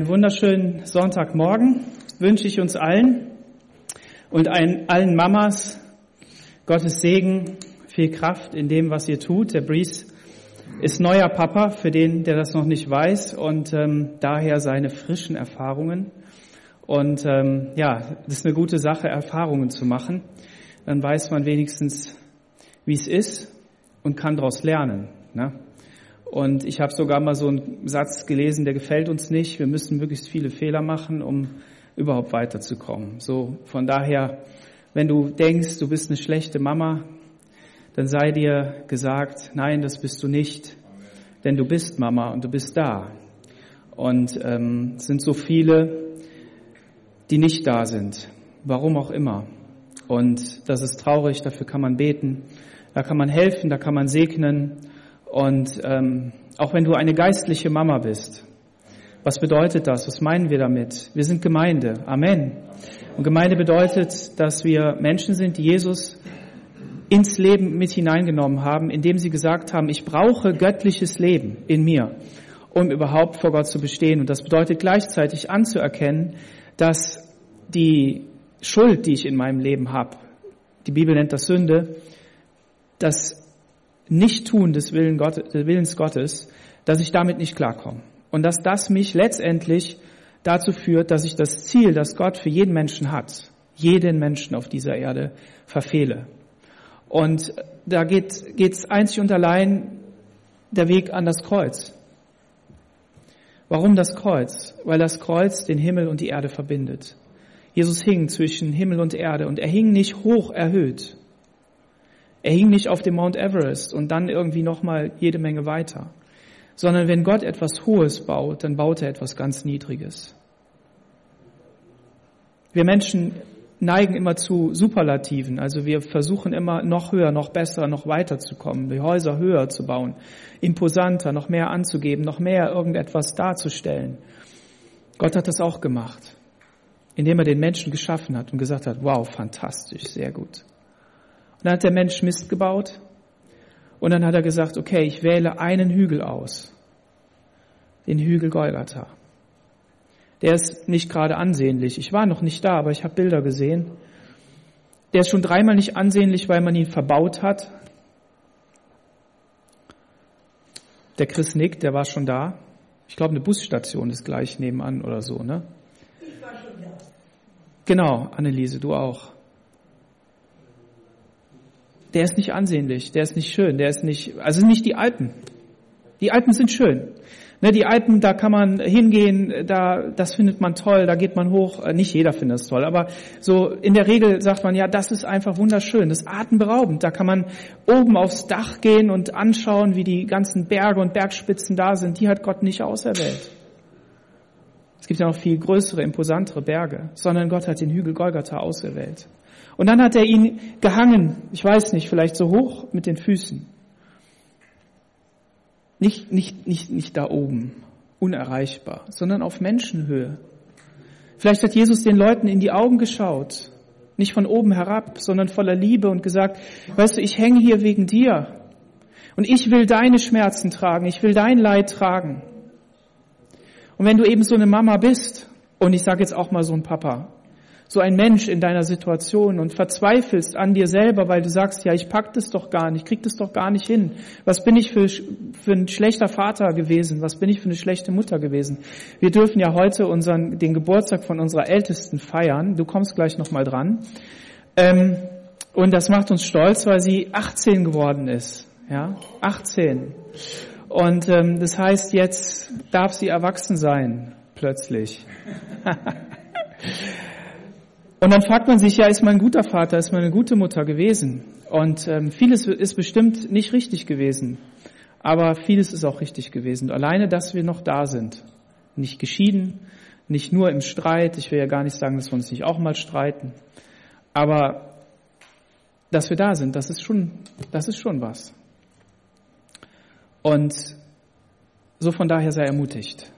Einen wunderschönen Sonntagmorgen wünsche ich uns allen und allen Mamas Gottes Segen, viel Kraft in dem, was ihr tut. Der Breeze ist neuer Papa, für den, der das noch nicht weiß und ähm, daher seine frischen Erfahrungen. Und ähm, ja, das ist eine gute Sache, Erfahrungen zu machen. Dann weiß man wenigstens, wie es ist und kann daraus lernen. Ne? Und ich habe sogar mal so einen Satz gelesen, der gefällt uns nicht. Wir müssen möglichst viele Fehler machen, um überhaupt weiterzukommen. So von daher, wenn du denkst, du bist eine schlechte Mama, dann sei dir gesagt, nein, das bist du nicht, denn du bist Mama und du bist da. Und ähm, es sind so viele, die nicht da sind, warum auch immer. Und das ist traurig, dafür kann man beten, da kann man helfen, da kann man segnen. Und ähm, auch wenn du eine geistliche Mama bist, was bedeutet das? Was meinen wir damit? Wir sind Gemeinde. Amen. Und Gemeinde bedeutet, dass wir Menschen sind, die Jesus ins Leben mit hineingenommen haben, indem sie gesagt haben, ich brauche göttliches Leben in mir, um überhaupt vor Gott zu bestehen. Und das bedeutet gleichzeitig anzuerkennen, dass die Schuld, die ich in meinem Leben habe, die Bibel nennt das Sünde, das Nicht-Tun des Willens Gottes, dass ich damit nicht klarkomme. Und dass das mich letztendlich dazu führt, dass ich das Ziel, das Gott für jeden Menschen hat, jeden Menschen auf dieser Erde verfehle. Und da geht es einzig und allein der Weg an das Kreuz. Warum das Kreuz? Weil das Kreuz den Himmel und die Erde verbindet. Jesus hing zwischen Himmel und Erde und er hing nicht hoch erhöht, er hing nicht auf dem Mount Everest und dann irgendwie nochmal jede Menge weiter, sondern wenn Gott etwas Hohes baut, dann baut er etwas ganz Niedriges. Wir Menschen neigen immer zu Superlativen, also wir versuchen immer noch höher, noch besser, noch weiter zu kommen, die Häuser höher zu bauen, imposanter, noch mehr anzugeben, noch mehr irgendetwas darzustellen. Gott hat das auch gemacht, indem er den Menschen geschaffen hat und gesagt hat, wow, fantastisch, sehr gut. Und dann hat der Mensch Mist gebaut. Und dann hat er gesagt, okay, ich wähle einen Hügel aus. Den Hügel Golgatha. Der ist nicht gerade ansehnlich. Ich war noch nicht da, aber ich habe Bilder gesehen. Der ist schon dreimal nicht ansehnlich, weil man ihn verbaut hat. Der Chris Nick, der war schon da. Ich glaube, eine Busstation ist gleich nebenan oder so, ne? Ich war schon da. Genau, Anneliese, du auch der ist nicht ansehnlich, der ist nicht schön, der ist nicht, also nicht die Alpen. Die Alpen sind schön. Ne, die Alpen, da kann man hingehen, da, das findet man toll, da geht man hoch. Äh, nicht jeder findet es toll, aber so in der Regel sagt man, ja, das ist einfach wunderschön, das ist atemberaubend. Da kann man oben aufs Dach gehen und anschauen, wie die ganzen Berge und Bergspitzen da sind. Die hat Gott nicht auserwählt. Es gibt ja noch viel größere, imposantere Berge, sondern Gott hat den Hügel Golgatha auserwählt. Und dann hat er ihn gehangen, ich weiß nicht, vielleicht so hoch mit den Füßen. Nicht, nicht, nicht, nicht da oben, unerreichbar, sondern auf Menschenhöhe. Vielleicht hat Jesus den Leuten in die Augen geschaut, nicht von oben herab, sondern voller Liebe und gesagt, weißt du, ich hänge hier wegen dir und ich will deine Schmerzen tragen, ich will dein Leid tragen. Und wenn du eben so eine Mama bist, und ich sage jetzt auch mal so ein Papa, so ein Mensch in deiner Situation und verzweifelst an dir selber, weil du sagst, ja, ich pack das doch gar nicht, krieg das doch gar nicht hin. Was bin ich für, für ein schlechter Vater gewesen? Was bin ich für eine schlechte Mutter gewesen? Wir dürfen ja heute unseren, den Geburtstag von unserer Ältesten feiern. Du kommst gleich nochmal dran. Ähm, und das macht uns stolz, weil sie 18 geworden ist. Ja, 18. Und ähm, das heißt, jetzt darf sie erwachsen sein, plötzlich. Und dann fragt man sich, ja, ist man ein guter Vater, ist man eine gute Mutter gewesen? Und ähm, vieles ist bestimmt nicht richtig gewesen, aber vieles ist auch richtig gewesen. Alleine, dass wir noch da sind, nicht geschieden, nicht nur im Streit. Ich will ja gar nicht sagen, dass wir uns nicht auch mal streiten, aber dass wir da sind, das ist schon, das ist schon was. Und so von daher sei ermutigt.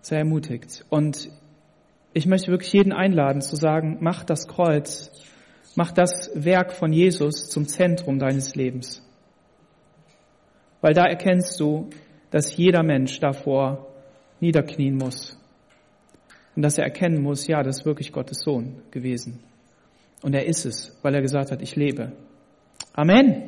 Sei ermutigt. Und ich möchte wirklich jeden einladen zu sagen, mach das Kreuz, mach das Werk von Jesus zum Zentrum deines Lebens. Weil da erkennst du, dass jeder Mensch davor niederknien muss. Und dass er erkennen muss, ja, das ist wirklich Gottes Sohn gewesen. Und er ist es, weil er gesagt hat, ich lebe. Amen.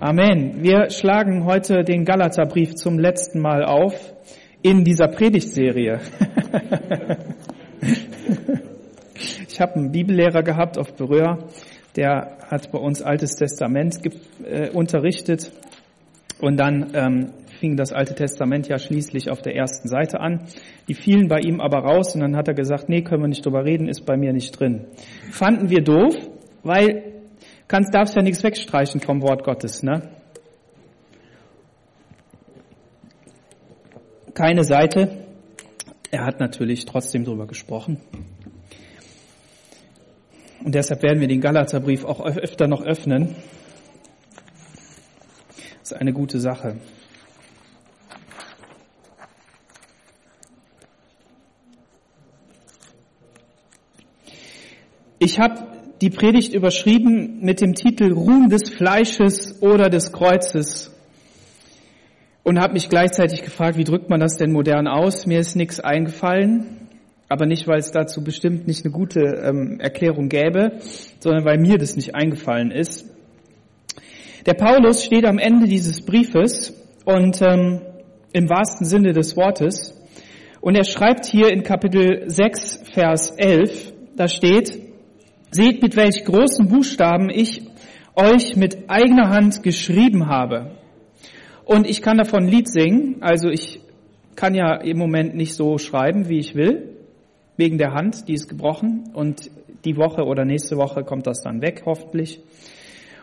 Amen. Wir schlagen heute den Galaterbrief zum letzten Mal auf in dieser Predigtserie. ich habe einen Bibellehrer gehabt auf Berühr, der hat bei uns Altes Testament äh, unterrichtet und dann ähm, fing das Alte Testament ja schließlich auf der ersten Seite an. Die fielen bei ihm aber raus und dann hat er gesagt, nee, können wir nicht drüber reden, ist bei mir nicht drin. Fanden wir doof, weil kannst, darfst ja nichts wegstreichen vom Wort Gottes, ne? Keine Seite. Er hat natürlich trotzdem drüber gesprochen. Und deshalb werden wir den Galaterbrief auch öfter noch öffnen. Das ist eine gute Sache. Ich habe die Predigt überschrieben mit dem Titel Ruhm des Fleisches oder des Kreuzes und habe mich gleichzeitig gefragt, wie drückt man das denn modern aus? Mir ist nichts eingefallen, aber nicht, weil es dazu bestimmt nicht eine gute ähm, Erklärung gäbe, sondern weil mir das nicht eingefallen ist. Der Paulus steht am Ende dieses Briefes und ähm, im wahrsten Sinne des Wortes und er schreibt hier in Kapitel 6, Vers 11, da steht, Seht, mit welch großen Buchstaben ich euch mit eigener Hand geschrieben habe. Und ich kann davon ein Lied singen. Also ich kann ja im Moment nicht so schreiben, wie ich will, wegen der Hand, die ist gebrochen. Und die Woche oder nächste Woche kommt das dann weg, hoffentlich.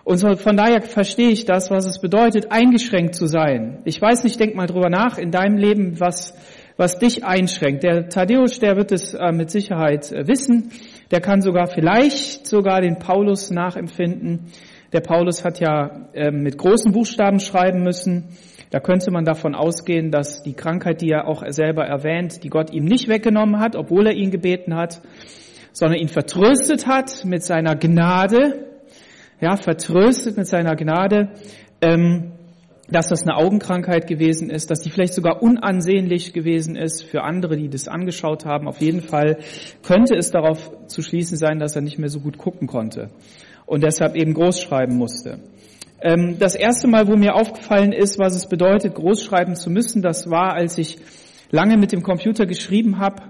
Und so, von daher verstehe ich das, was es bedeutet, eingeschränkt zu sein. Ich weiß nicht, denk mal drüber nach in deinem Leben, was, was dich einschränkt. Der Thaddäus, der wird es äh, mit Sicherheit äh, wissen. Der kann sogar vielleicht sogar den Paulus nachempfinden. Der Paulus hat ja äh, mit großen Buchstaben schreiben müssen. Da könnte man davon ausgehen, dass die Krankheit, die er auch selber erwähnt, die Gott ihm nicht weggenommen hat, obwohl er ihn gebeten hat, sondern ihn vertröstet hat mit seiner Gnade, ja, vertröstet mit seiner Gnade, ähm, dass das eine Augenkrankheit gewesen ist, dass die vielleicht sogar unansehnlich gewesen ist für andere, die das angeschaut haben. Auf jeden Fall könnte es darauf zu schließen sein, dass er nicht mehr so gut gucken konnte und deshalb eben groß schreiben musste. Ähm, das erste Mal, wo mir aufgefallen ist, was es bedeutet, groß schreiben zu müssen, das war, als ich lange mit dem Computer geschrieben habe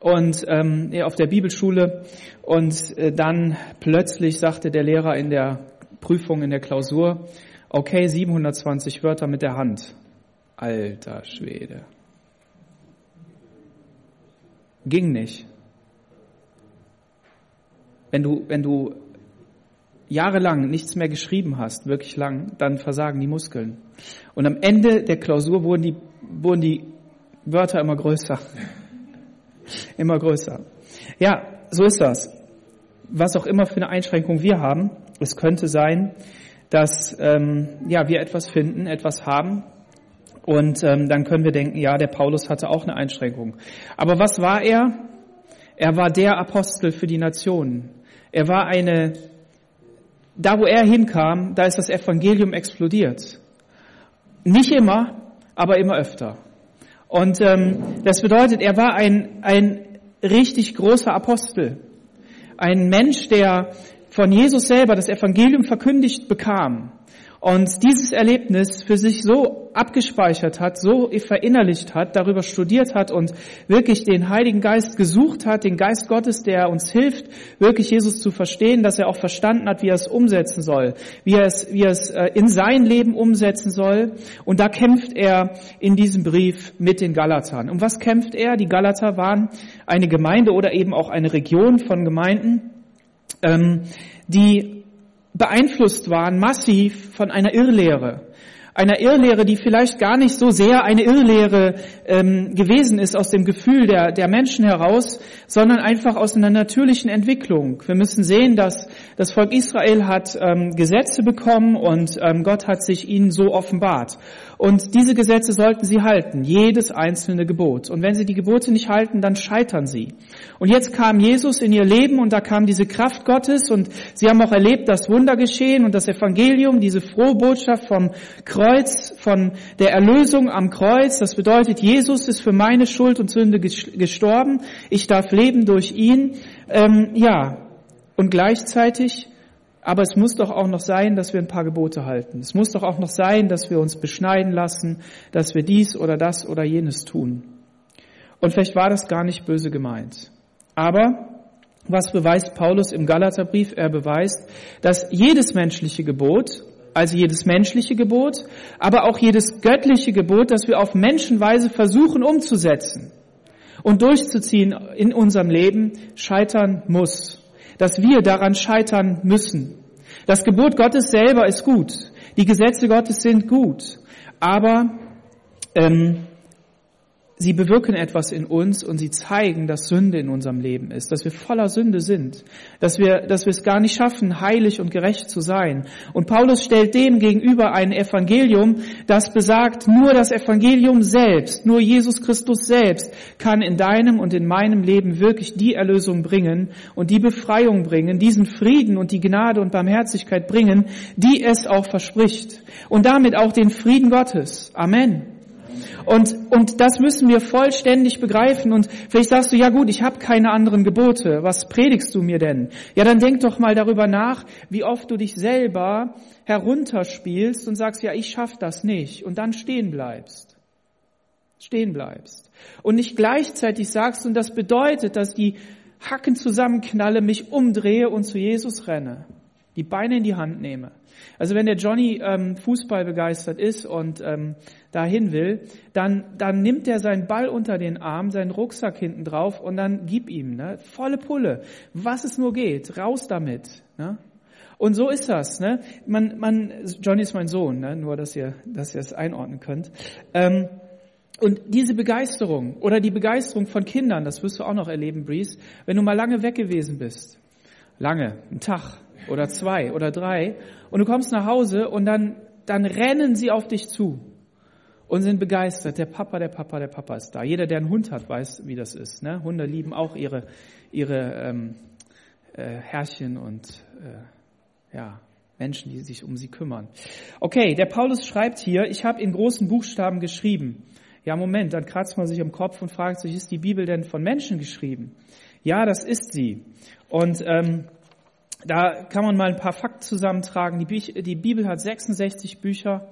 und ähm, auf der Bibelschule und äh, dann plötzlich sagte der Lehrer in der Prüfung, in der Klausur, okay, 720 Wörter mit der Hand. Alter Schwede. Ging nicht. Wenn du, wenn du jahrelang nichts mehr geschrieben hast, wirklich lang, dann versagen die Muskeln. Und am Ende der Klausur wurden die, wurden die Wörter immer größer. immer größer. Ja, so ist das. Was auch immer für eine Einschränkung wir haben, es könnte sein, dass ähm, ja, wir etwas finden, etwas haben. Und ähm, dann können wir denken, ja, der Paulus hatte auch eine Einschränkung. Aber was war er? Er war der Apostel für die Nationen. Er war eine, da wo er hinkam, da ist das Evangelium explodiert. Nicht immer, aber immer öfter. Und ähm, das bedeutet, er war ein, ein richtig großer Apostel. Ein Mensch, der von Jesus selber das Evangelium verkündigt bekam und dieses Erlebnis für sich so abgespeichert hat, so verinnerlicht hat, darüber studiert hat und wirklich den Heiligen Geist gesucht hat, den Geist Gottes, der uns hilft, wirklich Jesus zu verstehen, dass er auch verstanden hat, wie er es umsetzen soll, wie er es, wie er es äh, in sein Leben umsetzen soll. Und da kämpft er in diesem Brief mit den Galatern. Um was kämpft er? Die Galater waren eine Gemeinde oder eben auch eine Region von Gemeinden, ähm, die beeinflusst waren massiv von einer Irrlehre einer Irrlehre, die vielleicht gar nicht so sehr eine Irrlehre ähm, gewesen ist aus dem Gefühl der, der Menschen heraus, sondern einfach aus einer natürlichen Entwicklung. Wir müssen sehen, dass das Volk Israel hat ähm, Gesetze bekommen und ähm, Gott hat sich ihnen so offenbart. Und diese Gesetze sollten sie halten, jedes einzelne Gebot. Und wenn sie die Gebote nicht halten, dann scheitern sie. Und jetzt kam Jesus in ihr Leben und da kam diese Kraft Gottes und sie haben auch erlebt, dass Wunder geschehen und das Evangelium, diese frohe Botschaft vom Kreuz, Kreuz, von der Erlösung am Kreuz. Das bedeutet, Jesus ist für meine Schuld und Sünde gestorben. Ich darf leben durch ihn. Ähm, ja, und gleichzeitig, aber es muss doch auch noch sein, dass wir ein paar Gebote halten. Es muss doch auch noch sein, dass wir uns beschneiden lassen, dass wir dies oder das oder jenes tun. Und vielleicht war das gar nicht böse gemeint. Aber was beweist Paulus im Galaterbrief? Er beweist, dass jedes menschliche Gebot, also jedes menschliche Gebot, aber auch jedes göttliche Gebot, das wir auf Menschenweise versuchen umzusetzen und durchzuziehen in unserem Leben, scheitern muss. Dass wir daran scheitern müssen. Das Gebot Gottes selber ist gut. Die Gesetze Gottes sind gut. Aber ähm, sie bewirken etwas in uns und sie zeigen, dass Sünde in unserem Leben ist, dass wir voller Sünde sind, dass wir, dass wir es gar nicht schaffen, heilig und gerecht zu sein. Und Paulus stellt dem gegenüber ein Evangelium, das besagt, nur das Evangelium selbst, nur Jesus Christus selbst kann in deinem und in meinem Leben wirklich die Erlösung bringen und die Befreiung bringen, diesen Frieden und die Gnade und Barmherzigkeit bringen, die es auch verspricht. Und damit auch den Frieden Gottes. Amen. Und, und das müssen wir vollständig begreifen. Und vielleicht sagst du, ja gut, ich habe keine anderen Gebote. Was predigst du mir denn? Ja, dann denk doch mal darüber nach, wie oft du dich selber herunterspielst und sagst, ja, ich schaff das nicht. Und dann stehen bleibst. Stehen bleibst. Und nicht gleichzeitig sagst, und das bedeutet, dass die Hacken zusammenknalle, mich umdrehe und zu Jesus renne. Die Beine in die Hand nehme. Also wenn der Johnny ähm, Fußball begeistert ist und ähm, dahin will, dann, dann nimmt er seinen Ball unter den Arm, seinen Rucksack hinten drauf und dann gib ihm, ne? volle Pulle, was es nur geht, raus damit. Ne? Und so ist das. Ne? Man, man, Johnny ist mein Sohn, ne? nur dass ihr, dass ihr es einordnen könnt. Ähm, und diese Begeisterung oder die Begeisterung von Kindern, das wirst du auch noch erleben, Breeze, wenn du mal lange weg gewesen bist. Lange, einen Tag, oder zwei oder drei und du kommst nach Hause und dann, dann rennen sie auf dich zu und sind begeistert. Der Papa, der Papa, der Papa ist da. Jeder, der einen Hund hat, weiß, wie das ist. Ne? Hunde lieben auch ihre, ihre ähm, äh, Herrchen und äh, ja, Menschen, die sich um sie kümmern. Okay, der Paulus schreibt hier, ich habe in großen Buchstaben geschrieben. Ja, Moment, dann kratzt man sich am Kopf und fragt sich, ist die Bibel denn von Menschen geschrieben? Ja, das ist sie. Und ähm, da kann man mal ein paar Fakten zusammentragen. Die, Büch die Bibel hat 66 Bücher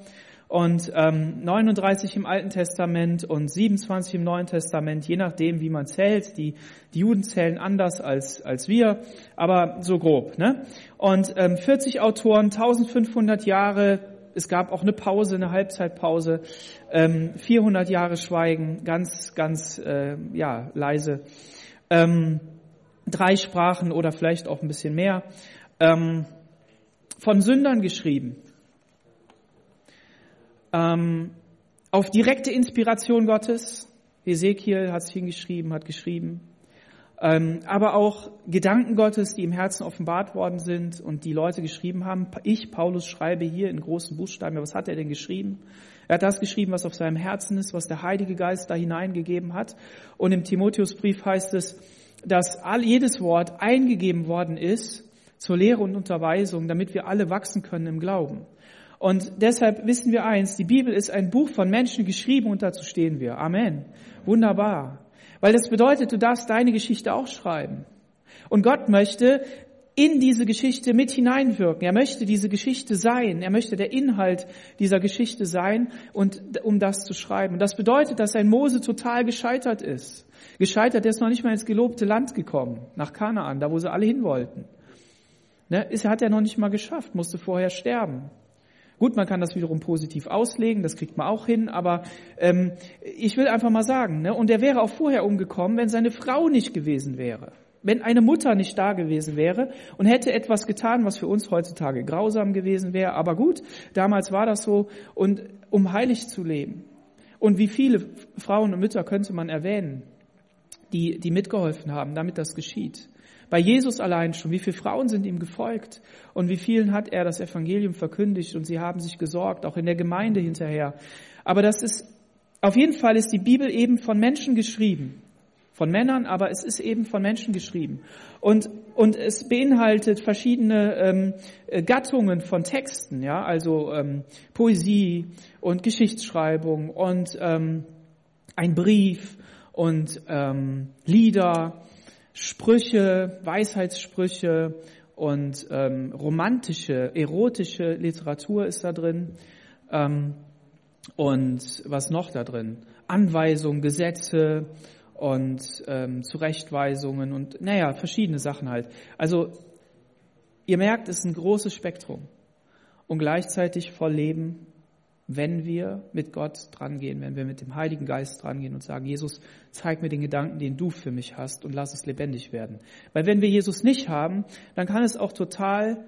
und ähm, 39 im Alten Testament und 27 im Neuen Testament, je nachdem, wie man zählt. Die, die Juden zählen anders als, als wir, aber so grob. Ne? Und ähm, 40 Autoren, 1500 Jahre, es gab auch eine Pause, eine Halbzeitpause, ähm, 400 Jahre Schweigen, ganz, ganz äh, ja leise. Ähm, drei Sprachen oder vielleicht auch ein bisschen mehr, ähm, von Sündern geschrieben. Ähm, auf direkte Inspiration Gottes. Ezekiel hat es hingeschrieben, hat geschrieben. Ähm, aber auch Gedanken Gottes, die im Herzen offenbart worden sind und die Leute geschrieben haben. Ich, Paulus, schreibe hier in großen Buchstaben. Was hat er denn geschrieben? Er hat das geschrieben, was auf seinem Herzen ist, was der Heilige Geist da hineingegeben hat. Und im Timotheusbrief heißt es, dass all, jedes Wort eingegeben worden ist zur Lehre und Unterweisung, damit wir alle wachsen können im Glauben. Und deshalb wissen wir eins, die Bibel ist ein Buch von Menschen geschrieben und dazu stehen wir. Amen. Wunderbar. Weil das bedeutet, du darfst deine Geschichte auch schreiben. Und Gott möchte in diese Geschichte mit hineinwirken. Er möchte diese Geschichte sein. Er möchte der Inhalt dieser Geschichte sein und um das zu schreiben. Und das bedeutet, dass ein Mose total gescheitert ist. Gescheitert, der ist noch nicht mal ins gelobte Land gekommen, nach Kanaan, da wo sie alle hin wollten. Ne, ist, hat er noch nicht mal geschafft, musste vorher sterben. Gut, man kann das wiederum positiv auslegen, das kriegt man auch hin, aber ähm, ich will einfach mal sagen, ne, und er wäre auch vorher umgekommen, wenn seine Frau nicht gewesen wäre, wenn eine Mutter nicht da gewesen wäre und hätte etwas getan, was für uns heutzutage grausam gewesen wäre, aber gut, damals war das so, und um heilig zu leben. Und wie viele Frauen und Mütter könnte man erwähnen, die, die mitgeholfen haben, damit das geschieht. Bei Jesus allein schon, wie viele Frauen sind ihm gefolgt und wie vielen hat er das Evangelium verkündigt und sie haben sich gesorgt, auch in der Gemeinde hinterher. Aber das ist, auf jeden Fall ist die Bibel eben von Menschen geschrieben. Von Männern, aber es ist eben von Menschen geschrieben. Und, und es beinhaltet verschiedene ähm, äh, Gattungen von Texten, ja, also ähm, Poesie und Geschichtsschreibung und ähm, ein Brief und ähm, Lieder, Sprüche, Weisheitssprüche und ähm, romantische, erotische Literatur ist da drin. Ähm, und was noch da drin? Anweisungen, Gesetze, und ähm, Zurechtweisungen und naja, verschiedene Sachen halt. Also ihr merkt, es ist ein großes Spektrum und gleichzeitig voll Leben, wenn wir mit Gott drangehen, wenn wir mit dem Heiligen Geist drangehen und sagen, Jesus, zeig mir den Gedanken, den du für mich hast und lass es lebendig werden. Weil wenn wir Jesus nicht haben, dann kann es auch total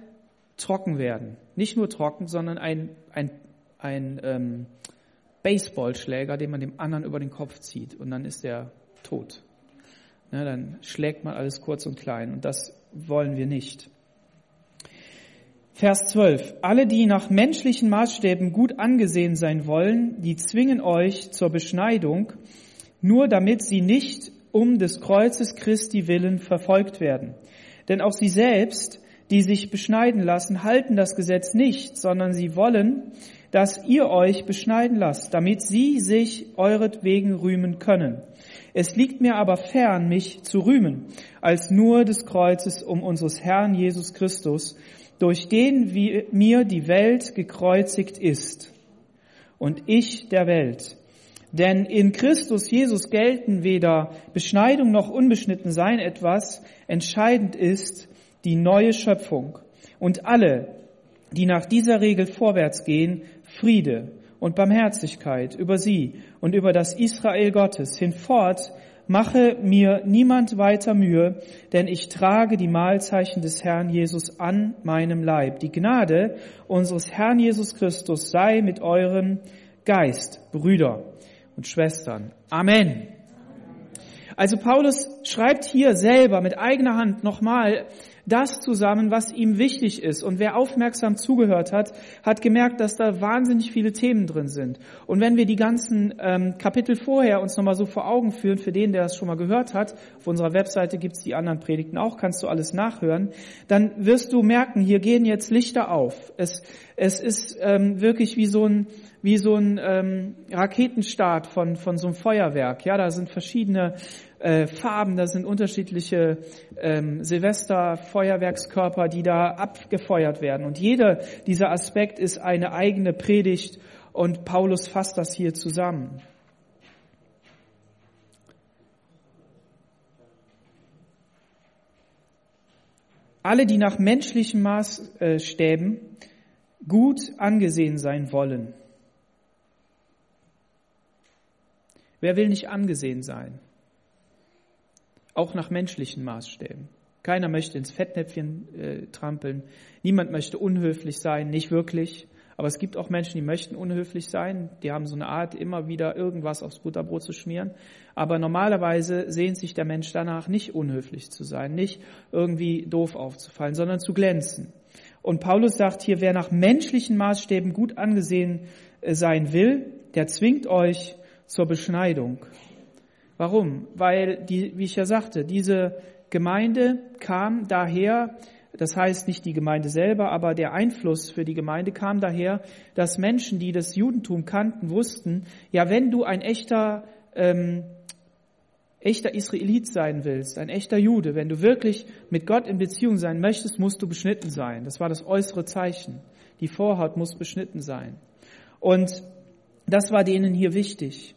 trocken werden. Nicht nur trocken, sondern ein, ein, ein ähm, Baseballschläger, den man dem anderen über den Kopf zieht und dann ist er tot. Na, dann schlägt man alles kurz und klein und das wollen wir nicht. Vers 12. Alle, die nach menschlichen Maßstäben gut angesehen sein wollen, die zwingen euch zur Beschneidung, nur damit sie nicht um des Kreuzes Christi willen verfolgt werden. Denn auch sie selbst, die sich beschneiden lassen, halten das Gesetz nicht, sondern sie wollen, dass ihr euch beschneiden lasst, damit sie sich euretwegen rühmen können. Es liegt mir aber fern, mich zu rühmen, als nur des Kreuzes um unseres Herrn Jesus Christus, durch den mir die Welt gekreuzigt ist und ich der Welt. Denn in Christus Jesus gelten weder Beschneidung noch Unbeschnittensein etwas, entscheidend ist die neue Schöpfung. Und alle, die nach dieser Regel vorwärts gehen, Friede und Barmherzigkeit über sie und über das Israel Gottes. Hinfort mache mir niemand weiter Mühe, denn ich trage die Mahlzeichen des Herrn Jesus an meinem Leib. Die Gnade unseres Herrn Jesus Christus sei mit eurem Geist, Brüder und Schwestern. Amen. Also Paulus schreibt hier selber mit eigener Hand nochmal das zusammen, was ihm wichtig ist. Und wer aufmerksam zugehört hat, hat gemerkt, dass da wahnsinnig viele Themen drin sind. Und wenn wir die ganzen ähm, Kapitel vorher uns nochmal so vor Augen führen, für den, der das schon mal gehört hat, auf unserer Webseite gibt's die anderen Predigten auch, kannst du alles nachhören, dann wirst du merken, hier gehen jetzt Lichter auf. Es, es ist ähm, wirklich wie so ein wie so ein ähm, Raketenstart von, von so einem Feuerwerk. Ja, da sind verschiedene äh, Farben, da sind unterschiedliche ähm, Silvester-Feuerwerkskörper, die da abgefeuert werden. Und jeder dieser Aspekt ist eine eigene Predigt und Paulus fasst das hier zusammen. Alle, die nach menschlichen Maßstäben gut angesehen sein wollen. Wer will nicht angesehen sein? Auch nach menschlichen Maßstäben. Keiner möchte ins Fettnäpfchen äh, trampeln. Niemand möchte unhöflich sein, nicht wirklich. Aber es gibt auch Menschen, die möchten unhöflich sein. Die haben so eine Art, immer wieder irgendwas aufs Butterbrot zu schmieren. Aber normalerweise sehnt sich der Mensch danach, nicht unhöflich zu sein, nicht irgendwie doof aufzufallen, sondern zu glänzen. Und Paulus sagt hier, wer nach menschlichen Maßstäben gut angesehen äh, sein will, der zwingt euch zur Beschneidung. Warum? Weil, die, wie ich ja sagte, diese Gemeinde kam daher, das heißt nicht die Gemeinde selber, aber der Einfluss für die Gemeinde kam daher, dass Menschen, die das Judentum kannten, wussten, ja, wenn du ein echter, ähm, echter Israelit sein willst, ein echter Jude, wenn du wirklich mit Gott in Beziehung sein möchtest, musst du beschnitten sein. Das war das äußere Zeichen. Die Vorhaut muss beschnitten sein. Und das war denen hier wichtig.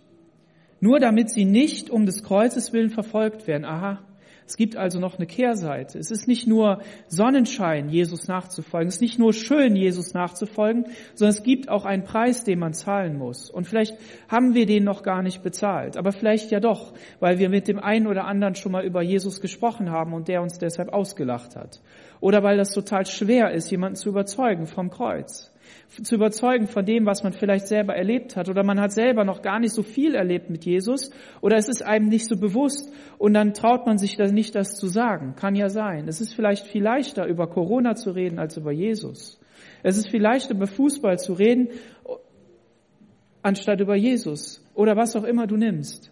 Nur damit sie nicht um des Kreuzes willen verfolgt werden. Aha, es gibt also noch eine Kehrseite. Es ist nicht nur Sonnenschein, Jesus nachzufolgen. Es ist nicht nur schön, Jesus nachzufolgen, sondern es gibt auch einen Preis, den man zahlen muss. Und vielleicht haben wir den noch gar nicht bezahlt. Aber vielleicht ja doch, weil wir mit dem einen oder anderen schon mal über Jesus gesprochen haben und der uns deshalb ausgelacht hat. Oder weil das total schwer ist, jemanden zu überzeugen vom Kreuz zu überzeugen von dem, was man vielleicht selber erlebt hat. Oder man hat selber noch gar nicht so viel erlebt mit Jesus. Oder es ist einem nicht so bewusst. Und dann traut man sich das nicht, das zu sagen. Kann ja sein. Es ist vielleicht viel leichter, über Corona zu reden, als über Jesus. Es ist viel leichter, über Fußball zu reden, anstatt über Jesus. Oder was auch immer du nimmst.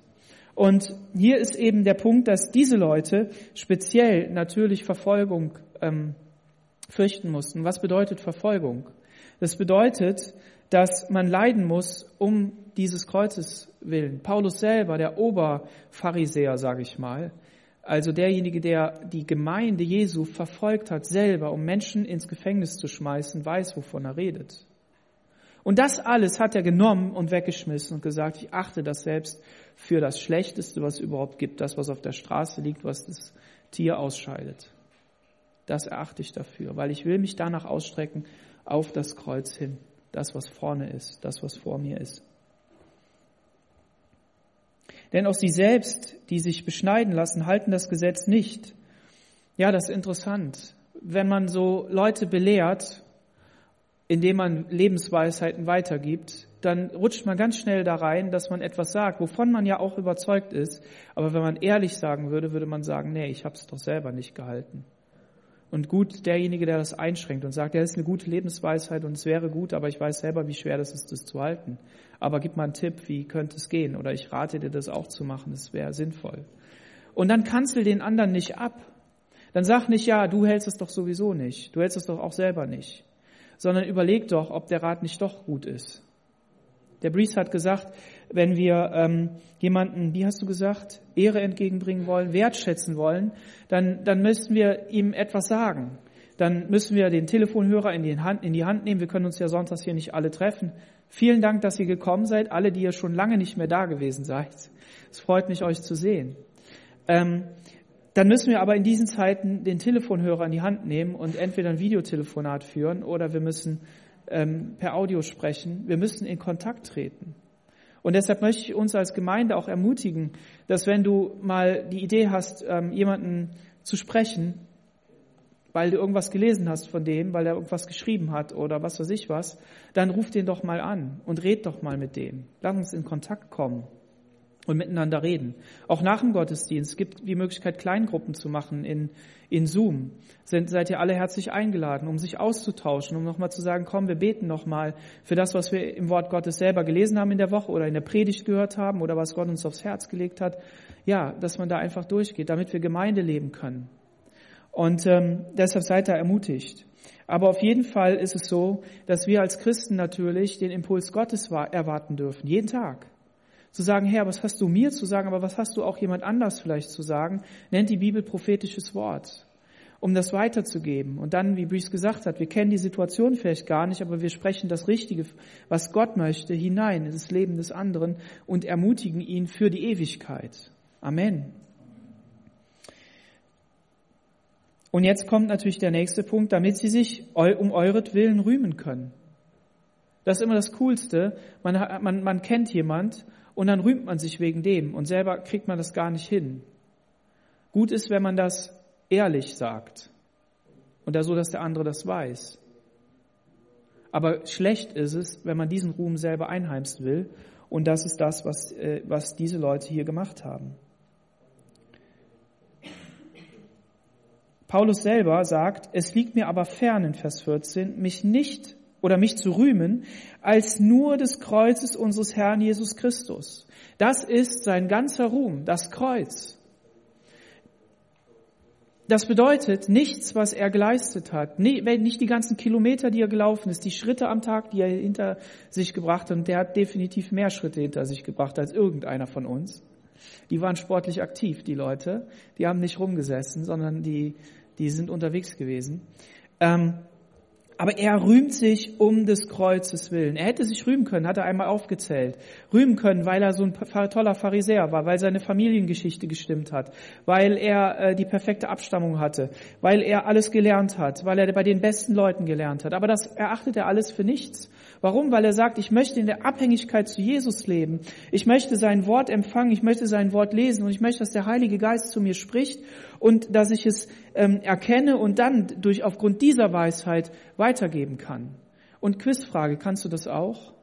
Und hier ist eben der Punkt, dass diese Leute speziell natürlich Verfolgung ähm, fürchten mussten. Was bedeutet Verfolgung? Das bedeutet, dass man leiden muss um dieses Kreuzes willen. Paulus selber, der Oberpharisäer, sage ich mal, also derjenige, der die Gemeinde Jesu verfolgt hat, selber, um Menschen ins Gefängnis zu schmeißen, weiß, wovon er redet. Und das alles hat er genommen und weggeschmissen und gesagt, ich achte das selbst für das Schlechteste, was es überhaupt gibt, das, was auf der Straße liegt, was das Tier ausscheidet. Das erachte ich dafür, weil ich will mich danach ausstrecken auf das Kreuz hin, das, was vorne ist, das, was vor mir ist. Denn auch sie selbst, die sich beschneiden lassen, halten das Gesetz nicht. Ja, das ist interessant. Wenn man so Leute belehrt, indem man Lebensweisheiten weitergibt, dann rutscht man ganz schnell da rein, dass man etwas sagt, wovon man ja auch überzeugt ist. Aber wenn man ehrlich sagen würde, würde man sagen, nee, ich habe es doch selber nicht gehalten. Und gut derjenige, der das einschränkt und sagt, ja, das ist eine gute Lebensweisheit und es wäre gut, aber ich weiß selber, wie schwer das ist, das zu halten. Aber gib mal einen Tipp, wie könnte es gehen? Oder ich rate dir, das auch zu machen, das wäre sinnvoll. Und dann kanzel den anderen nicht ab. Dann sag nicht, ja, du hältst es doch sowieso nicht. Du hältst es doch auch selber nicht. Sondern überleg doch, ob der Rat nicht doch gut ist. Der Breeze hat gesagt, wenn wir ähm, jemanden, wie hast du gesagt, Ehre entgegenbringen wollen, wertschätzen wollen, dann, dann müssen wir ihm etwas sagen. Dann müssen wir den Telefonhörer in die, Hand, in die Hand nehmen. Wir können uns ja sonntags hier nicht alle treffen. Vielen Dank, dass ihr gekommen seid, alle, die ihr schon lange nicht mehr da gewesen seid. Es freut mich, euch zu sehen. Ähm, dann müssen wir aber in diesen Zeiten den Telefonhörer in die Hand nehmen und entweder ein Videotelefonat führen oder wir müssen ähm, per Audio sprechen. Wir müssen in Kontakt treten. Und deshalb möchte ich uns als Gemeinde auch ermutigen, dass wenn du mal die Idee hast, ähm, jemanden zu sprechen, weil du irgendwas gelesen hast von dem, weil er irgendwas geschrieben hat oder was weiß ich was, dann ruf den doch mal an und red doch mal mit dem. Lass uns in Kontakt kommen und miteinander reden. Auch nach dem Gottesdienst gibt die Möglichkeit, Kleingruppen zu machen in, in Zoom. Sind, seid ihr alle herzlich eingeladen, um sich auszutauschen, um nochmal zu sagen, komm, wir beten nochmal für das, was wir im Wort Gottes selber gelesen haben in der Woche oder in der Predigt gehört haben oder was Gott uns aufs Herz gelegt hat. Ja, dass man da einfach durchgeht, damit wir Gemeinde leben können. Und ähm, deshalb seid da ermutigt. Aber auf jeden Fall ist es so, dass wir als Christen natürlich den Impuls Gottes erwarten dürfen, jeden Tag. Zu sagen, Herr, was hast du mir zu sagen, aber was hast du auch jemand anders vielleicht zu sagen, nennt die Bibel prophetisches Wort, um das weiterzugeben. Und dann, wie Bruce gesagt hat, wir kennen die Situation vielleicht gar nicht, aber wir sprechen das Richtige, was Gott möchte, hinein in das Leben des anderen und ermutigen ihn für die Ewigkeit. Amen. Und jetzt kommt natürlich der nächste Punkt, damit sie sich um euretwillen rühmen können. Das ist immer das Coolste. Man, man, man kennt jemand und dann rühmt man sich wegen dem und selber kriegt man das gar nicht hin. Gut ist, wenn man das ehrlich sagt und da so, dass der andere das weiß. Aber schlecht ist es, wenn man diesen Ruhm selber einheimsen will und das ist das, was, äh, was diese Leute hier gemacht haben. Paulus selber sagt, es liegt mir aber fern in Vers 14, mich nicht oder mich zu rühmen, als nur des Kreuzes unseres Herrn Jesus Christus. Das ist sein ganzer Ruhm, das Kreuz. Das bedeutet nichts, was er geleistet hat, nicht die ganzen Kilometer, die er gelaufen ist, die Schritte am Tag, die er hinter sich gebracht hat. Und der hat definitiv mehr Schritte hinter sich gebracht als irgendeiner von uns. Die waren sportlich aktiv, die Leute. Die haben nicht rumgesessen, sondern die die sind unterwegs gewesen. Ähm, aber er rühmt sich um des Kreuzes willen. Er hätte sich rühmen können, hat er einmal aufgezählt. Rühmen können, weil er so ein toller Pharisäer war, weil seine Familiengeschichte gestimmt hat, weil er äh, die perfekte Abstammung hatte, weil er alles gelernt hat, weil er bei den besten Leuten gelernt hat. Aber das erachtet er alles für nichts. Warum? Weil er sagt, ich möchte in der Abhängigkeit zu Jesus leben. Ich möchte sein Wort empfangen, ich möchte sein Wort lesen und ich möchte, dass der Heilige Geist zu mir spricht und dass ich es ähm, erkenne und dann durch aufgrund dieser Weisheit weitergeben kann. Und Quizfrage, kannst du das auch?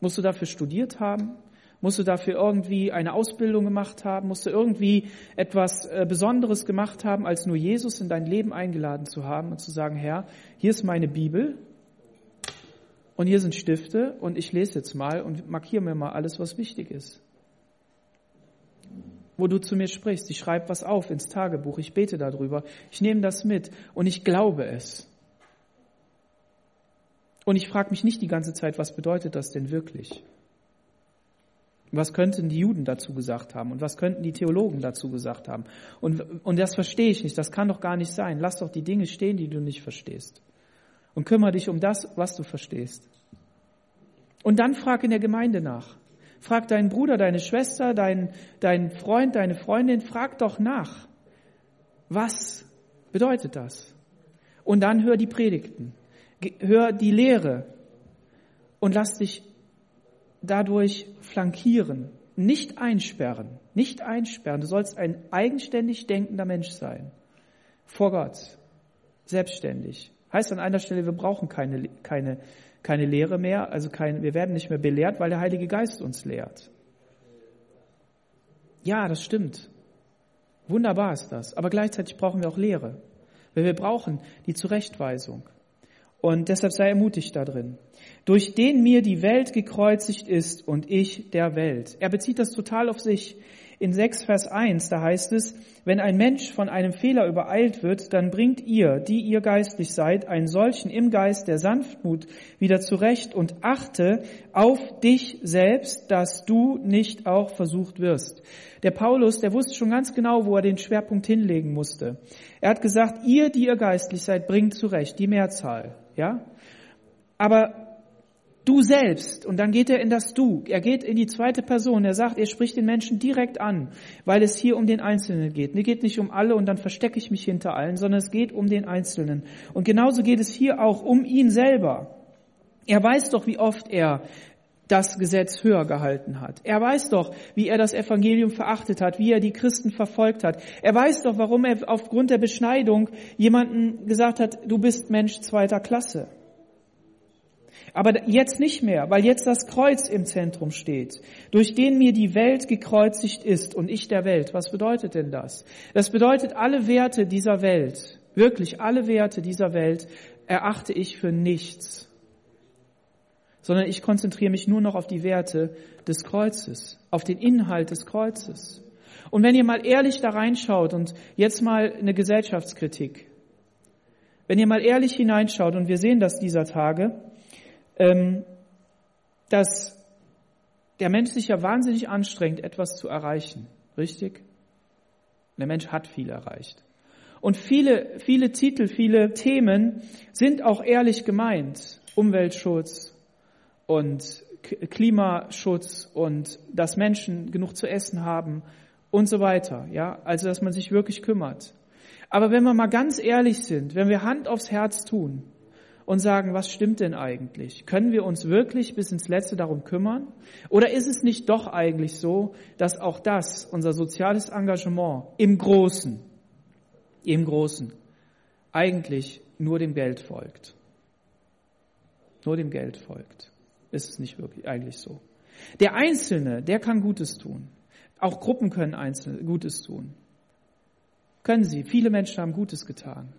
Musst du dafür studiert haben? Musst du dafür irgendwie eine Ausbildung gemacht haben? Musst du irgendwie etwas äh, Besonderes gemacht haben, als nur Jesus in dein Leben eingeladen zu haben und zu sagen, Herr, hier ist meine Bibel und hier sind Stifte und ich lese jetzt mal und markiere mir mal alles, was wichtig ist. wo du zu mir sprichst. Ich schreibe was auf ins Tagebuch, ich bete darüber, ich nehme das mit und ich glaube es. Und ich frage mich nicht die ganze Zeit, was bedeutet das denn wirklich? Was könnten die Juden dazu gesagt haben und was könnten die Theologen dazu gesagt haben? Und, und das verstehe ich nicht, das kann doch gar nicht sein. Lass doch die Dinge stehen, die du nicht verstehst. Und kümmere dich um das, was du verstehst. Und dann frag in der Gemeinde nach. Frag deinen Bruder, deine Schwester, deinen, deinen Freund, deine Freundin, frag doch nach. Was bedeutet das? Und dann hör die Predigten, hör die Lehre und lass dich dadurch flankieren, nicht einsperren, nicht einsperren. Du sollst ein eigenständig denkender Mensch sein. Vor Gott. Selbstständig. Heißt an einer Stelle, wir brauchen keine, keine, keine Lehre mehr, also kein, wir werden nicht mehr belehrt, weil der Heilige Geist uns lehrt. Ja, das stimmt. Wunderbar ist das. Aber gleichzeitig brauchen wir auch Lehre. Weil wir brauchen die Zurechtweisung. Und deshalb sei ermutigt da drin. Durch den mir die Welt gekreuzigt ist und ich der Welt. Er bezieht das total auf sich. In 6 Vers 1, da heißt es, wenn ein Mensch von einem Fehler übereilt wird, dann bringt ihr, die ihr geistlich seid, einen solchen im Geist der Sanftmut wieder zurecht und achte auf dich selbst, dass du nicht auch versucht wirst. Der Paulus, der wusste schon ganz genau, wo er den Schwerpunkt hinlegen musste. Er hat gesagt, ihr, die ihr geistlich seid, bringt zurecht, die Mehrzahl, ja? Aber Du selbst, und dann geht er in das Du, er geht in die zweite Person, er sagt, er spricht den Menschen direkt an, weil es hier um den Einzelnen geht. Mir geht nicht um alle und dann verstecke ich mich hinter allen, sondern es geht um den Einzelnen. Und genauso geht es hier auch um ihn selber. Er weiß doch, wie oft er das Gesetz höher gehalten hat. Er weiß doch, wie er das Evangelium verachtet hat, wie er die Christen verfolgt hat. Er weiß doch, warum er aufgrund der Beschneidung jemanden gesagt hat, du bist Mensch zweiter Klasse. Aber jetzt nicht mehr, weil jetzt das Kreuz im Zentrum steht, durch den mir die Welt gekreuzigt ist und ich der Welt. Was bedeutet denn das? Das bedeutet, alle Werte dieser Welt, wirklich alle Werte dieser Welt erachte ich für nichts, sondern ich konzentriere mich nur noch auf die Werte des Kreuzes, auf den Inhalt des Kreuzes. Und wenn ihr mal ehrlich da reinschaut und jetzt mal eine Gesellschaftskritik, wenn ihr mal ehrlich hineinschaut und wir sehen das dieser Tage, dass der Mensch sich ja wahnsinnig anstrengt, etwas zu erreichen. Richtig? Der Mensch hat viel erreicht. Und viele, viele Titel, viele Themen sind auch ehrlich gemeint. Umweltschutz und Klimaschutz und dass Menschen genug zu essen haben und so weiter. Ja, also dass man sich wirklich kümmert. Aber wenn wir mal ganz ehrlich sind, wenn wir Hand aufs Herz tun, und sagen, was stimmt denn eigentlich? Können wir uns wirklich bis ins Letzte darum kümmern? Oder ist es nicht doch eigentlich so, dass auch das, unser soziales Engagement im Großen, im Großen, eigentlich nur dem Geld folgt? Nur dem Geld folgt. Ist es nicht wirklich eigentlich so? Der Einzelne, der kann Gutes tun. Auch Gruppen können Einzelne Gutes tun. Können sie. Viele Menschen haben Gutes getan.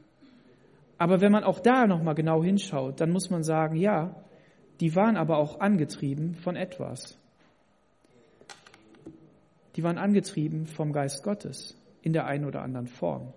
Aber wenn man auch da nochmal genau hinschaut, dann muss man sagen, ja, die waren aber auch angetrieben von etwas. Die waren angetrieben vom Geist Gottes in der einen oder anderen Form.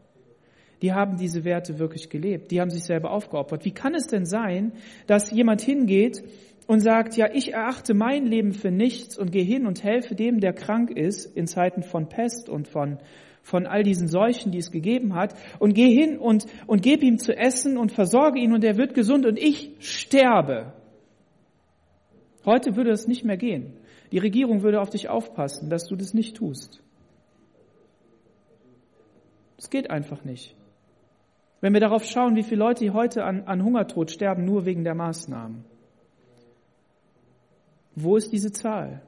Die haben diese Werte wirklich gelebt. Die haben sich selber aufgeopfert. Wie kann es denn sein, dass jemand hingeht und sagt, ja, ich erachte mein Leben für nichts und gehe hin und helfe dem, der krank ist in Zeiten von Pest und von von all diesen Seuchen, die es gegeben hat, und geh hin und, und gebe ihm zu essen und versorge ihn und er wird gesund und ich sterbe. Heute würde das nicht mehr gehen. Die Regierung würde auf dich aufpassen, dass du das nicht tust. Es geht einfach nicht. Wenn wir darauf schauen, wie viele Leute heute an, an Hungertod sterben, nur wegen der Maßnahmen. Wo ist diese Zahl?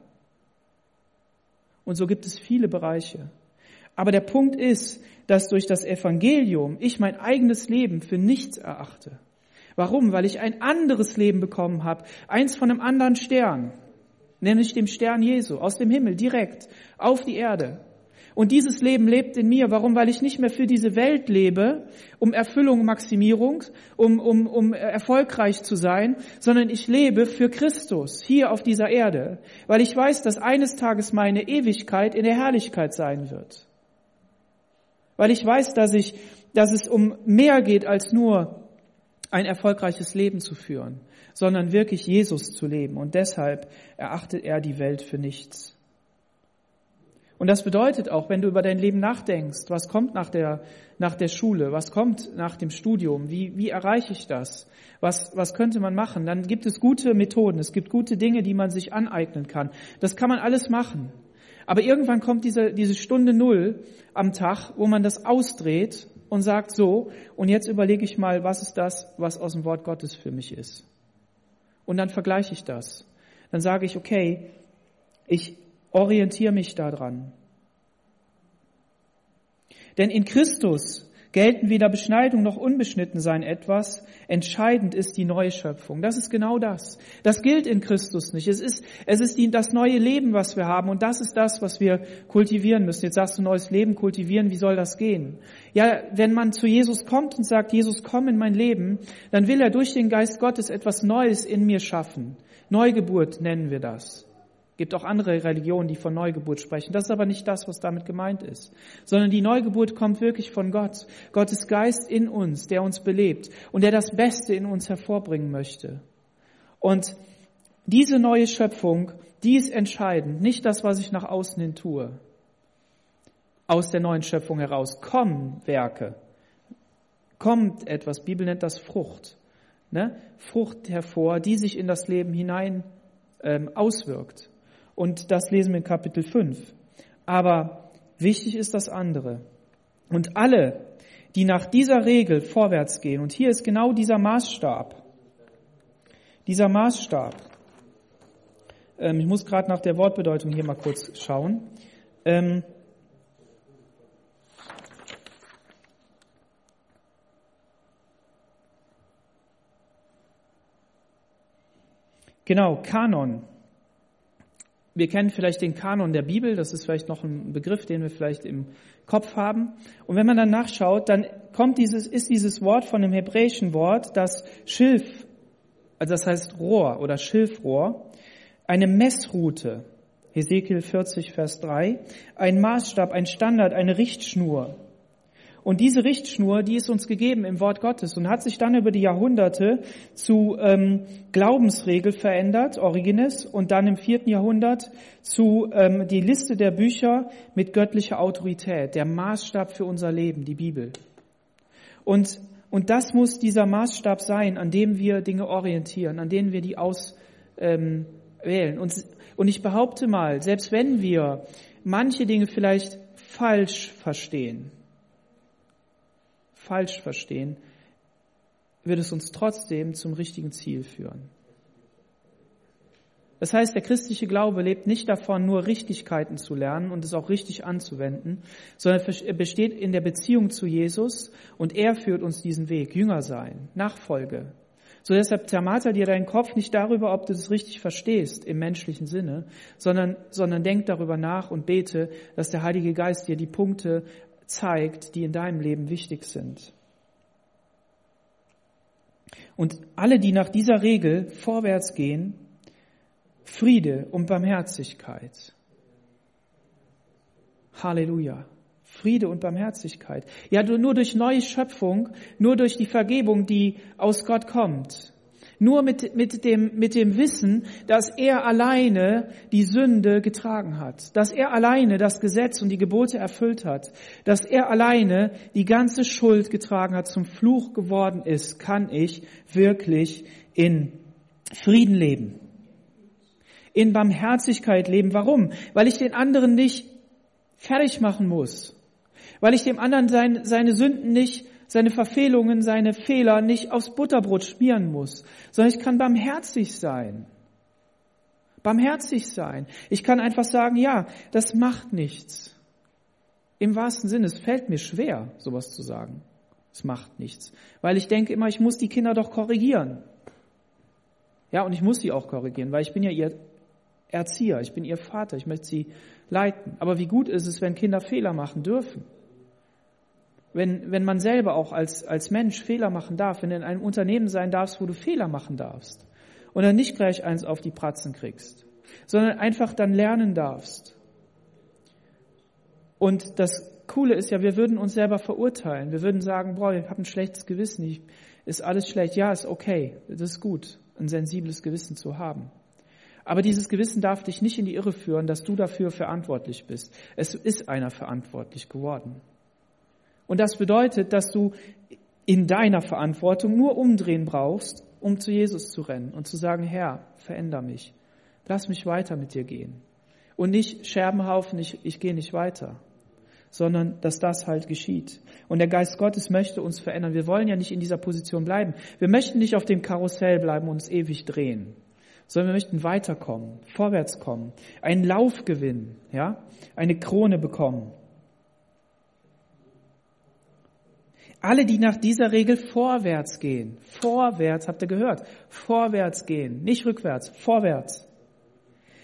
Und so gibt es viele Bereiche. Aber der Punkt ist, dass durch das Evangelium ich mein eigenes Leben für nichts erachte. Warum? Weil ich ein anderes Leben bekommen habe, eins von einem anderen Stern, nämlich dem Stern Jesu, aus dem Himmel direkt auf die Erde. Und dieses Leben lebt in mir. Warum? Weil ich nicht mehr für diese Welt lebe, um Erfüllung, Maximierung, um, um, um erfolgreich zu sein, sondern ich lebe für Christus hier auf dieser Erde. Weil ich weiß, dass eines Tages meine Ewigkeit in der Herrlichkeit sein wird. Weil ich weiß, dass ich, dass es um mehr geht als nur ein erfolgreiches Leben zu führen, sondern wirklich Jesus zu leben. Und deshalb erachtet er die Welt für nichts. Und das bedeutet auch, wenn du über dein Leben nachdenkst, was kommt nach der, nach der Schule, was kommt nach dem Studium, wie, wie erreiche ich das, was, was könnte man machen, dann gibt es gute Methoden, es gibt gute Dinge, die man sich aneignen kann. Das kann man alles machen. Aber irgendwann kommt diese, diese Stunde Null am Tag, wo man das ausdreht und sagt so, und jetzt überlege ich mal, was ist das, was aus dem Wort Gottes für mich ist. Und dann vergleiche ich das. Dann sage ich, okay, ich, Orientiere mich daran. Denn in Christus gelten weder Beschneidung noch Unbeschnittensein etwas. Entscheidend ist die neue Schöpfung. Das ist genau das. Das gilt in Christus nicht. Es ist, es ist die, das neue Leben, was wir haben. Und das ist das, was wir kultivieren müssen. Jetzt sagst du neues Leben kultivieren. Wie soll das gehen? Ja, wenn man zu Jesus kommt und sagt, Jesus, komm in mein Leben, dann will er durch den Geist Gottes etwas Neues in mir schaffen. Neugeburt nennen wir das gibt auch andere Religionen, die von Neugeburt sprechen. Das ist aber nicht das, was damit gemeint ist, sondern die Neugeburt kommt wirklich von Gott. Gottes Geist in uns, der uns belebt und der das Beste in uns hervorbringen möchte. Und diese neue Schöpfung, die ist entscheidend, nicht das, was ich nach außen hin tue. Aus der neuen Schöpfung heraus kommen Werke, kommt etwas, Bibel nennt das Frucht, ne? Frucht hervor, die sich in das Leben hinein ähm, auswirkt. Und das lesen wir in Kapitel 5. Aber wichtig ist das andere. Und alle, die nach dieser Regel vorwärts gehen, und hier ist genau dieser Maßstab, dieser Maßstab, ähm, ich muss gerade nach der Wortbedeutung hier mal kurz schauen, ähm, Genau, Kanon. Wir kennen vielleicht den Kanon der Bibel, das ist vielleicht noch ein Begriff, den wir vielleicht im Kopf haben. Und wenn man dann nachschaut, dann kommt dieses, ist dieses Wort von dem hebräischen Wort, das Schilf, also das heißt Rohr oder Schilfrohr, eine Messroute, Hesekiel 40, Vers 3, ein Maßstab, ein Standard, eine Richtschnur. Und diese Richtschnur, die ist uns gegeben im Wort Gottes und hat sich dann über die Jahrhunderte zu ähm, Glaubensregel verändert, Origenes, und dann im vierten Jahrhundert zu ähm, die Liste der Bücher mit göttlicher Autorität, der Maßstab für unser Leben, die Bibel. Und, und das muss dieser Maßstab sein, an dem wir Dinge orientieren, an denen wir die auswählen. Ähm, und, und ich behaupte mal, selbst wenn wir manche Dinge vielleicht falsch verstehen, falsch verstehen, wird es uns trotzdem zum richtigen Ziel führen. Das heißt, der christliche Glaube lebt nicht davon, nur Richtigkeiten zu lernen und es auch richtig anzuwenden, sondern er besteht in der Beziehung zu Jesus und er führt uns diesen Weg, Jünger sein, Nachfolge. So deshalb zermarter dir deinen Kopf nicht darüber, ob du es richtig verstehst im menschlichen Sinne, sondern, sondern denk darüber nach und bete, dass der Heilige Geist dir die Punkte zeigt, die in deinem Leben wichtig sind. Und alle, die nach dieser Regel vorwärts gehen, Friede und Barmherzigkeit. Halleluja. Friede und Barmherzigkeit. Ja, nur durch neue Schöpfung, nur durch die Vergebung, die aus Gott kommt, nur mit, mit, dem, mit dem Wissen, dass er alleine die Sünde getragen hat, dass er alleine das Gesetz und die Gebote erfüllt hat, dass er alleine die ganze Schuld getragen hat, zum Fluch geworden ist, kann ich wirklich in Frieden leben. In Barmherzigkeit leben. Warum? Weil ich den anderen nicht fertig machen muss. Weil ich dem anderen sein, seine Sünden nicht seine Verfehlungen, seine Fehler nicht aufs Butterbrot schmieren muss, sondern ich kann barmherzig sein. Barmherzig sein. Ich kann einfach sagen, ja, das macht nichts. Im wahrsten Sinne, es fällt mir schwer, sowas zu sagen. Es macht nichts. Weil ich denke immer, ich muss die Kinder doch korrigieren. Ja, und ich muss sie auch korrigieren, weil ich bin ja ihr Erzieher, ich bin ihr Vater, ich möchte sie leiten. Aber wie gut ist es, wenn Kinder Fehler machen dürfen? Wenn, wenn man selber auch als, als Mensch Fehler machen darf, wenn du in einem Unternehmen sein darfst, wo du Fehler machen darfst und dann nicht gleich eins auf die Pratzen kriegst, sondern einfach dann lernen darfst. Und das Coole ist ja, wir würden uns selber verurteilen. Wir würden sagen, boah, ich habe ein schlechtes Gewissen, ich, ist alles schlecht. Ja, ist okay, das ist gut, ein sensibles Gewissen zu haben. Aber dieses Gewissen darf dich nicht in die Irre führen, dass du dafür verantwortlich bist. Es ist einer verantwortlich geworden. Und das bedeutet, dass du in deiner Verantwortung nur umdrehen brauchst, um zu Jesus zu rennen und zu sagen, Herr, veränder mich. Lass mich weiter mit dir gehen. Und nicht Scherbenhaufen, ich, ich gehe nicht weiter sondern dass das halt geschieht. Und der Geist Gottes möchte uns verändern. Wir wollen ja nicht in dieser Position bleiben. Wir möchten nicht auf dem Karussell bleiben und uns ewig drehen, sondern wir möchten weiterkommen, vorwärts kommen, einen Lauf gewinnen, ja, eine Krone bekommen. Alle, die nach dieser Regel vorwärts gehen, vorwärts, habt ihr gehört, vorwärts gehen, nicht rückwärts, vorwärts.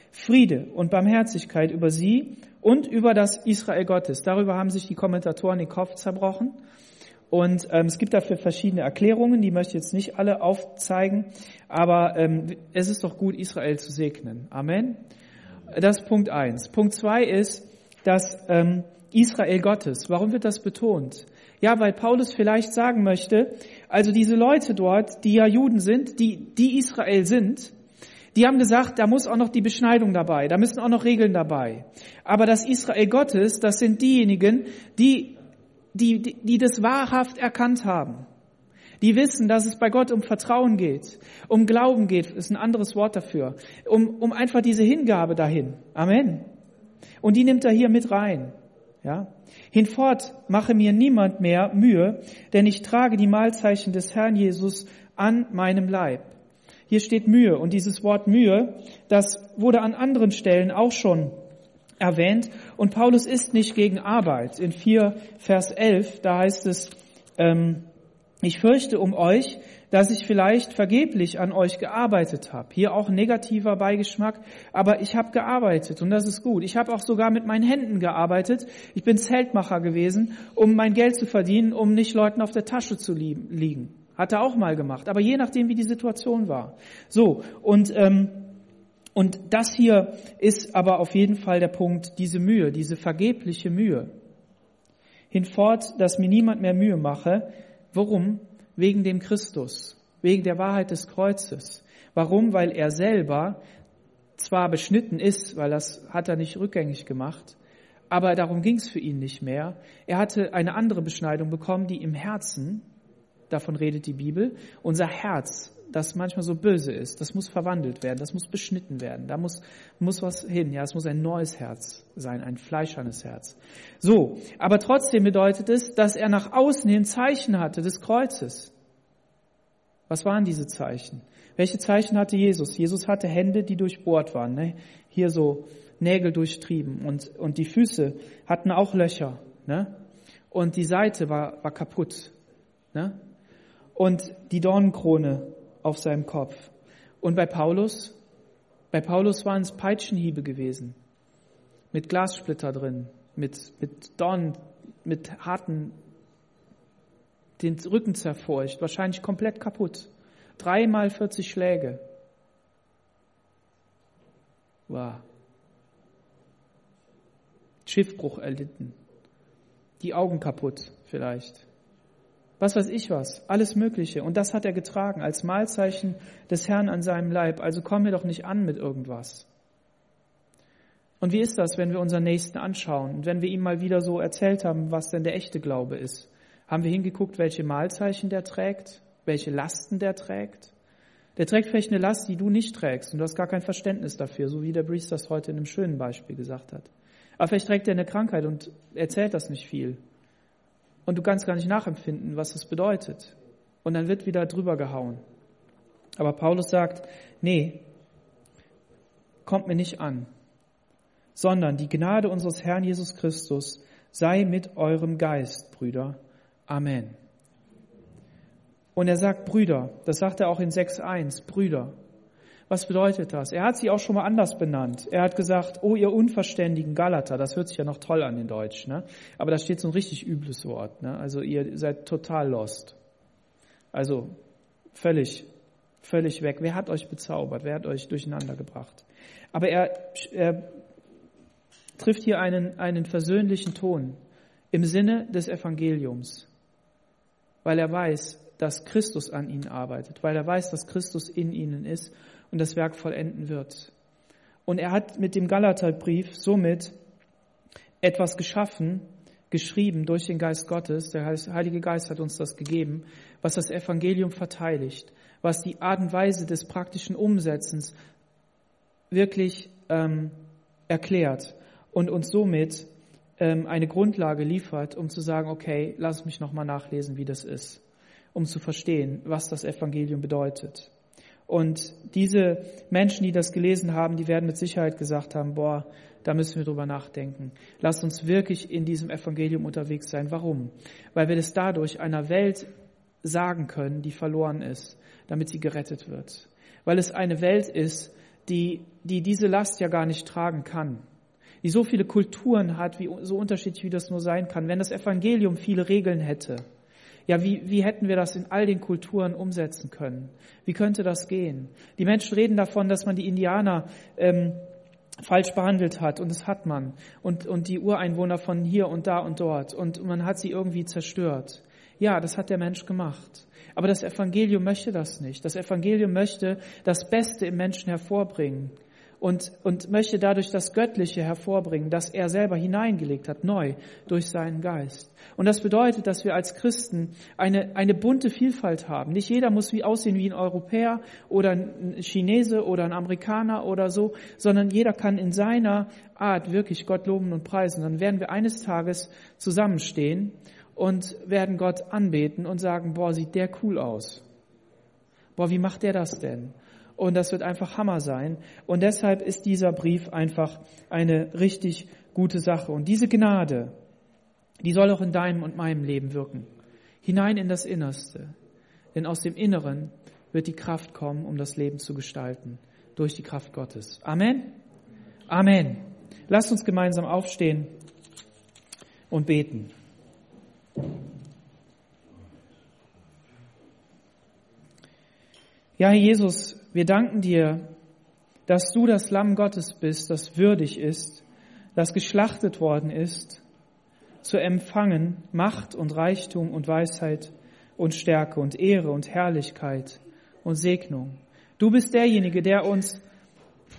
Friede und Barmherzigkeit über sie und über das Israel Gottes. Darüber haben sich die Kommentatoren den Kopf zerbrochen. Und ähm, es gibt dafür verschiedene Erklärungen, die möchte ich jetzt nicht alle aufzeigen, aber ähm, es ist doch gut, Israel zu segnen. Amen. Das ist Punkt eins. Punkt zwei ist, dass ähm, Israel Gottes. Warum wird das betont? Ja, weil Paulus vielleicht sagen möchte, also diese Leute dort, die ja Juden sind, die, die Israel sind, die haben gesagt, da muss auch noch die Beschneidung dabei, da müssen auch noch Regeln dabei. Aber das Israel Gottes, das sind diejenigen, die, die, die das wahrhaft erkannt haben. Die wissen, dass es bei Gott um Vertrauen geht, um Glauben geht, ist ein anderes Wort dafür, um, um einfach diese Hingabe dahin. Amen. Und die nimmt er hier mit rein. Ja? Hinfort mache mir niemand mehr Mühe, denn ich trage die Mahlzeichen des Herrn Jesus an meinem Leib. Hier steht Mühe und dieses Wort Mühe, das wurde an anderen Stellen auch schon erwähnt und Paulus ist nicht gegen Arbeit. In 4 Vers 11, da heißt es, ähm, ich fürchte um euch, dass ich vielleicht vergeblich an euch gearbeitet habe. Hier auch negativer Beigeschmack, aber ich habe gearbeitet und das ist gut. Ich habe auch sogar mit meinen Händen gearbeitet. Ich bin Zeltmacher gewesen, um mein Geld zu verdienen, um nicht Leuten auf der Tasche zu liegen. Hat er auch mal gemacht, aber je nachdem, wie die Situation war. So, und, ähm, und das hier ist aber auf jeden Fall der Punkt, diese Mühe, diese vergebliche Mühe. Hinfort, dass mir niemand mehr Mühe mache. Warum? Wegen dem Christus, wegen der Wahrheit des Kreuzes. Warum? Weil er selber zwar beschnitten ist, weil das hat er nicht rückgängig gemacht, aber darum ging es für ihn nicht mehr. Er hatte eine andere Beschneidung bekommen, die im Herzen davon redet die Bibel. Unser Herz, das manchmal so böse ist, das muss verwandelt werden, das muss beschnitten werden, da muss, muss was hin, ja, es muss ein neues Herz sein, ein fleischernes Herz. So, aber trotzdem bedeutet es, dass er nach außen hin Zeichen hatte des Kreuzes. Was waren diese Zeichen? Welche Zeichen hatte Jesus? Jesus hatte Hände, die durchbohrt waren, ne? hier so Nägel durchtrieben und, und die Füße hatten auch Löcher. Ne? Und die Seite war, war kaputt. Ne? und die Dornenkrone auf seinem Kopf. Und bei Paulus, bei Paulus waren es Peitschenhiebe gewesen, mit Glassplitter drin, mit, mit Dornen, mit harten, den Rücken zerfurcht, wahrscheinlich komplett kaputt. Dreimal 40 Schläge. Wow. Schiffbruch erlitten. Die Augen kaputt vielleicht was weiß ich was, alles Mögliche. Und das hat er getragen als Mahlzeichen des Herrn an seinem Leib. Also kommen wir doch nicht an mit irgendwas. Und wie ist das, wenn wir unseren Nächsten anschauen und wenn wir ihm mal wieder so erzählt haben, was denn der echte Glaube ist? Haben wir hingeguckt, welche Mahlzeichen der trägt, welche Lasten der trägt? Der trägt vielleicht eine Last, die du nicht trägst und du hast gar kein Verständnis dafür, so wie der Breeze das heute in einem schönen Beispiel gesagt hat. Aber vielleicht trägt er eine Krankheit und erzählt das nicht viel und du kannst gar nicht nachempfinden, was es bedeutet. Und dann wird wieder drüber gehauen. Aber Paulus sagt, nee, kommt mir nicht an, sondern die Gnade unseres Herrn Jesus Christus sei mit eurem Geist, Brüder. Amen. Und er sagt Brüder, das sagt er auch in 6.1, Brüder. Was bedeutet das? Er hat sie auch schon mal anders benannt. Er hat gesagt, oh ihr unverständigen Galater, das hört sich ja noch toll an in Deutsch, ne? aber da steht so ein richtig übles Wort. Ne? Also ihr seid total lost. Also völlig, völlig weg. Wer hat euch bezaubert? Wer hat euch durcheinander gebracht? Aber er, er trifft hier einen, einen versöhnlichen Ton im Sinne des Evangeliums, weil er weiß, dass Christus an ihnen arbeitet, weil er weiß, dass Christus in ihnen ist und das Werk vollenden wird. Und er hat mit dem Galaterbrief somit etwas geschaffen, geschrieben durch den Geist Gottes, der Heilige Geist hat uns das gegeben, was das Evangelium verteidigt, was die Art und Weise des praktischen Umsetzens wirklich ähm, erklärt und uns somit ähm, eine Grundlage liefert, um zu sagen, okay, lass mich nochmal nachlesen, wie das ist, um zu verstehen, was das Evangelium bedeutet. Und diese Menschen, die das gelesen haben, die werden mit Sicherheit gesagt haben, boah, da müssen wir drüber nachdenken. Lasst uns wirklich in diesem Evangelium unterwegs sein. Warum? Weil wir das dadurch einer Welt sagen können, die verloren ist, damit sie gerettet wird. Weil es eine Welt ist, die, die diese Last ja gar nicht tragen kann. Die so viele Kulturen hat, wie, so unterschiedlich wie das nur sein kann. Wenn das Evangelium viele Regeln hätte, ja, wie, wie hätten wir das in all den Kulturen umsetzen können? Wie könnte das gehen? Die Menschen reden davon, dass man die Indianer ähm, falsch behandelt hat und das hat man und, und die Ureinwohner von hier und da und dort und man hat sie irgendwie zerstört. Ja, das hat der Mensch gemacht. Aber das Evangelium möchte das nicht. Das Evangelium möchte das Beste im Menschen hervorbringen und, und möchte dadurch das Göttliche hervorbringen, das er selber hineingelegt hat, neu durch seinen Geist. Und das bedeutet, dass wir als Christen eine, eine bunte Vielfalt haben. Nicht jeder muss wie aussehen wie ein Europäer oder ein Chinese oder ein Amerikaner oder so, sondern jeder kann in seiner Art wirklich Gott loben und preisen. Dann werden wir eines Tages zusammenstehen und werden Gott anbeten und sagen, boah, sieht der cool aus. Boah, wie macht der das denn? Und das wird einfach Hammer sein. Und deshalb ist dieser Brief einfach eine richtig gute Sache. Und diese Gnade, die soll auch in deinem und meinem Leben wirken. Hinein in das Innerste. Denn aus dem Inneren wird die Kraft kommen, um das Leben zu gestalten. Durch die Kraft Gottes. Amen. Amen. Lasst uns gemeinsam aufstehen und beten. Ja, Herr Jesus, wir danken dir, dass du das Lamm Gottes bist, das würdig ist, das geschlachtet worden ist, zu empfangen Macht und Reichtum und Weisheit und Stärke und Ehre und Herrlichkeit und Segnung. Du bist derjenige, der uns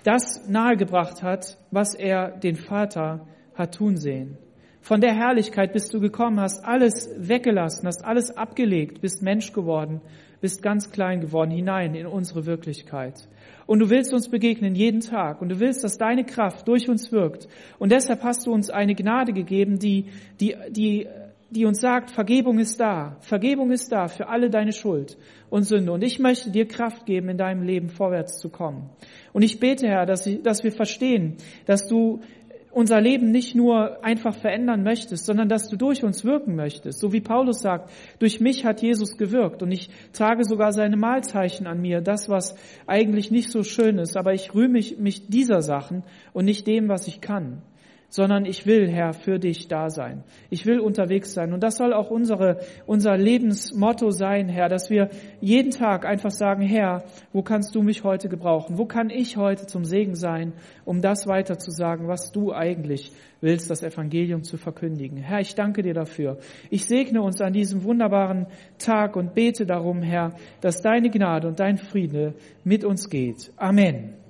das nahegebracht hat, was er den Vater hat tun sehen. Von der Herrlichkeit bist du gekommen, hast alles weggelassen, hast alles abgelegt, bist Mensch geworden, bist ganz klein geworden hinein in unsere Wirklichkeit. Und du willst uns begegnen jeden Tag und du willst, dass deine Kraft durch uns wirkt. Und deshalb hast du uns eine Gnade gegeben, die, die, die, die uns sagt, Vergebung ist da. Vergebung ist da für alle deine Schuld und Sünde. Und ich möchte dir Kraft geben, in deinem Leben vorwärts zu kommen. Und ich bete, Herr, dass, ich, dass wir verstehen, dass du unser Leben nicht nur einfach verändern möchtest, sondern dass du durch uns wirken möchtest. So wie Paulus sagt, durch mich hat Jesus gewirkt und ich trage sogar seine Mahlzeichen an mir, das, was eigentlich nicht so schön ist, aber ich rühme mich, mich dieser Sachen und nicht dem, was ich kann sondern ich will, Herr, für dich da sein. Ich will unterwegs sein. Und das soll auch unsere, unser Lebensmotto sein, Herr, dass wir jeden Tag einfach sagen, Herr, wo kannst du mich heute gebrauchen? Wo kann ich heute zum Segen sein, um das weiter zu sagen, was du eigentlich willst, das Evangelium zu verkündigen? Herr, ich danke dir dafür. Ich segne uns an diesem wunderbaren Tag und bete darum, Herr, dass deine Gnade und dein Friede mit uns geht. Amen.